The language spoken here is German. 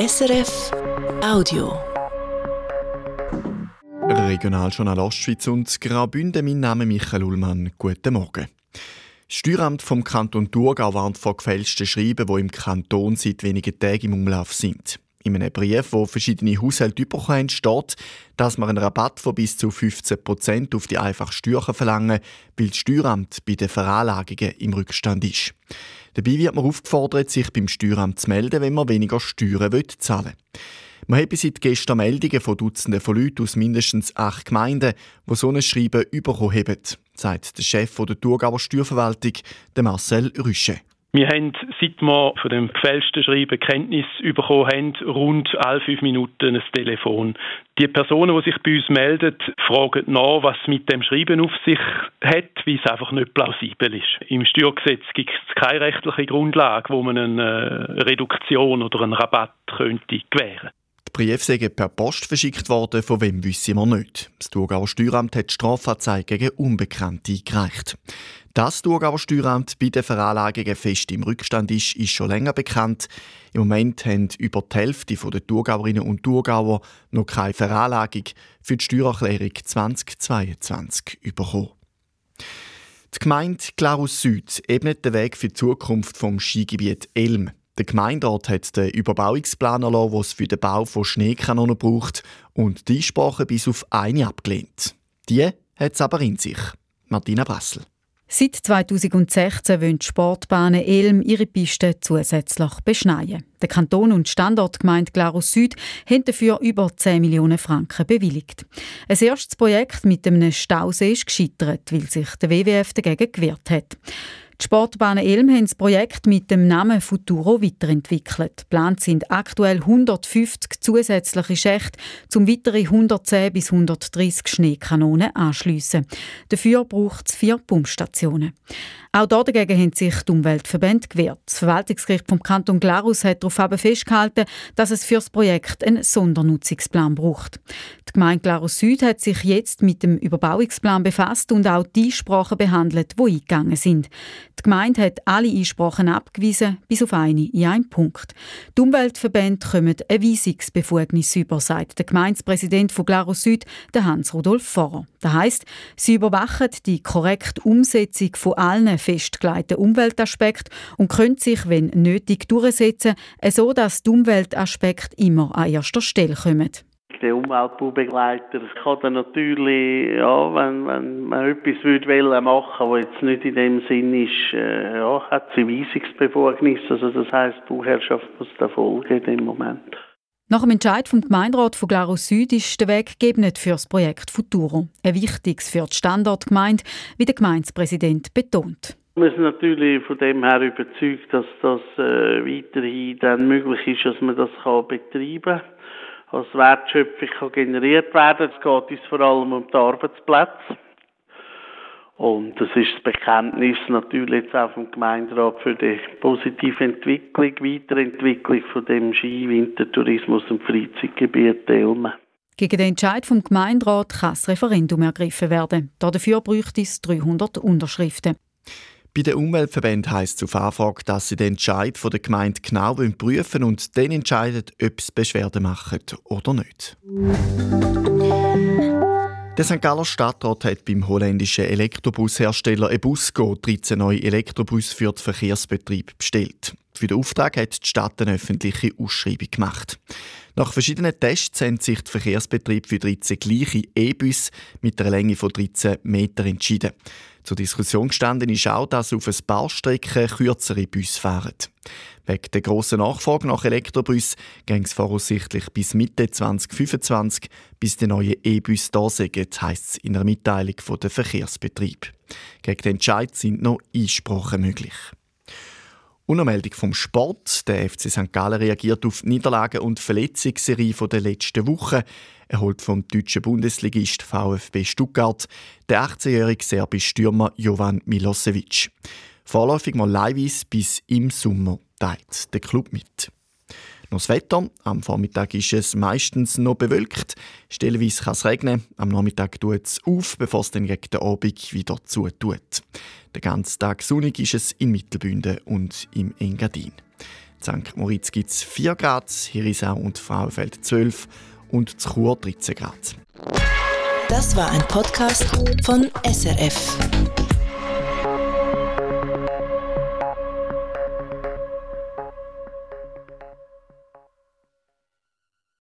SRF Audio. Regionaljournal Ostschweiz und Graubünden. Mein Name ist Michael Ullmann. Guten Morgen. Das Steueramt vom Kanton Thurgau warnt vor gefälschten Schreiben, die im Kanton seit wenigen Tagen im Umlauf sind. In einem Brief, wo verschiedene Haushalte bekommen steht, dass man einen Rabatt von bis zu 15% auf die einfache Steuern verlangen, weil das Steueramt bei den Veranlagungen im Rückstand ist. Dabei wird man aufgefordert, sich beim Steueramt zu melden, wenn man weniger Steuern zahlen will. Man hat seit gestern Meldungen von Dutzenden von Leuten aus mindestens acht Gemeinden, die so ein Schreiben bekommen haben, sagt der Chef der Thurgauer Steuerverwaltung, Marcel Rüsche. Wir haben, seit wir von dem gefälschten Schreiben Kenntnis bekommen haben, rund alle fünf Minuten ein Telefon. Die Personen, die sich bei uns melden, fragen nach, was mit dem Schreiben auf sich hat, weil es einfach nicht plausibel ist. Im Steuergesetz gibt es keine rechtliche Grundlage, wo man eine Reduktion oder einen Rabatt könnte gewähren die Briefe sind per Post verschickt worden, von wem wissen wir nicht. Das Thurgauer Steueramt hat Strafanzeige gegen Unbekannte eingereicht. Dass das Thurgauer Steueramt bei den Veranlagungen fest im Rückstand ist, ist schon länger bekannt. Im Moment haben über die Hälfte der Thurgauerinnen und Thurgauer noch keine Veranlagung für die Steuererklärung 2022 bekommen. Die Gemeinde Glarus Süd ebnet den Weg für die Zukunft vom Skigebiet Elm. Der Gemeinderat hat den Überbauungsplan erlassen, den es für den Bau von Schneekanonen braucht, und die Einsprache bis auf eine abgelehnt. Die hat es aber in sich. Martina Brassel. Seit 2016 wollen die Sportbahnen Elm ihre Pisten zusätzlich beschneien. Der Kanton und Standortgemeinde Glarus Süd haben dafür über 10 Millionen Franken bewilligt. Ein erstes Projekt mit einem Stausee ist gescheitert, weil sich der WWF dagegen gewehrt hat. Die Sportbahnen Elm haben das Projekt mit dem Namen Futuro weiterentwickelt. Geplant sind aktuell 150 zusätzliche Schächte zum weitere 110 bis 130 Schneekanonen anschliessen. Dafür braucht es vier Pumpstationen. Auch dagegen haben sich die Umweltverbände gewehrt. Das Verwaltungsgericht vom Kanton Glarus hat darauf festgehalten, dass es für das Projekt einen Sondernutzungsplan braucht. Die Gemeinde Glarus Süd hat sich jetzt mit dem Überbauungsplan befasst und auch die Einsprachen behandelt, die eingegangen sind. Die Gemeinde hat alle Einsprachen abgewiesen, bis auf eine in einem Punkt. Die Umweltverbände kommen eine Weisungsbefugnis über, sagt der Gemeindepräsident von Glarus Süd, Hans-Rudolf Vorer. Das heisst, sie überwachen die korrekte Umsetzung von allen festgelegten Umweltaspekten und können sich, wenn nötig, durchsetzen, so dass die Umweltaspekte immer an erster Stelle kommen der Umweltbaubegleiter kann dann natürlich, ja, wenn, wenn man etwas würde machen was jetzt nicht in dem Sinn ist, äh, ja, hat sie Weisungsbefugnis. Also das heisst, die Bauherrschaft muss da folgen in dem Moment. Nach dem Entscheid vom Gemeinderat von Glarus Süd ist der Weg geebnet für das Projekt Futuro. Ein wichtiges für die Standortgemeinde, wie der Gemeindepräsident betont. Wir sind natürlich von dem her überzeugt, dass das äh, weiterhin dann möglich ist, dass man das kann betreiben kann als Wertschöpfung kann generiert werden. Es geht uns vor allem um die Arbeitsplätze. Und das ist das Bekenntnis natürlich jetzt auch vom Gemeinderat für die positive Entwicklung, Weiterentwicklung von dem Ski, Wintertourismus und Freizeitgebiet Elmen. Gegen den Entscheid vom Gemeinderat kann das Referendum ergriffen werden. Dafür bräuchte es 300 Unterschriften. Bei den Umweltverbänden heisst es auf Anfrage, dass sie den Entscheid von der Gemeinde genau prüfen und dann entscheiden, ob sie Beschwerden machen oder nicht. Der St. Galler Stadtrat hat beim holländischen Elektrobushersteller Ebusco 13 neue Elektrobusse für den Verkehrsbetrieb bestellt. Für den Auftrag hat die Stadt eine öffentliche Ausschreibung gemacht. Nach verschiedenen Tests haben sich die Verkehrsbetriebe für 13 gleiche E-Busse mit einer Länge von 13 Metern entschieden. Zur Diskussion gestanden ist auch, dass auf ein paar Strecken kürzere Busse fahren. Wegen der grossen Nachfrage nach Elektrobus ging es voraussichtlich bis Mitte 2025, bis die neuen E-Bus da sind, heisst es in einer Mitteilung von der Verkehrsbetrieb. Gegen den Entscheid sind noch Einsprachen möglich. Untermeldung vom Sport. Der FC St. Gallen reagiert auf die Niederlagen und Verletzungsserie der letzten Woche. Er holt vom deutschen Bundesligist VfB Stuttgart den 18-jährigen serbischen Stürmer Jovan Milosevic. Vorläufig mal leihweise bis im Sommer teilt der Club mit. Noch das Wetter. Am Vormittag ist es meistens noch bewölkt. Stellenweise kann es regnen. Am Nachmittag tut es auf, bevor es dann gegen Abend wieder zutut. Den ganzen Tag sonnig ist es in Mittelbünden und im Engadin. St. Moritz gibt es 4 Grad, Hirisau und Frauenfeld 12 und Chur 13 Grad. Das war ein Podcast von SRF.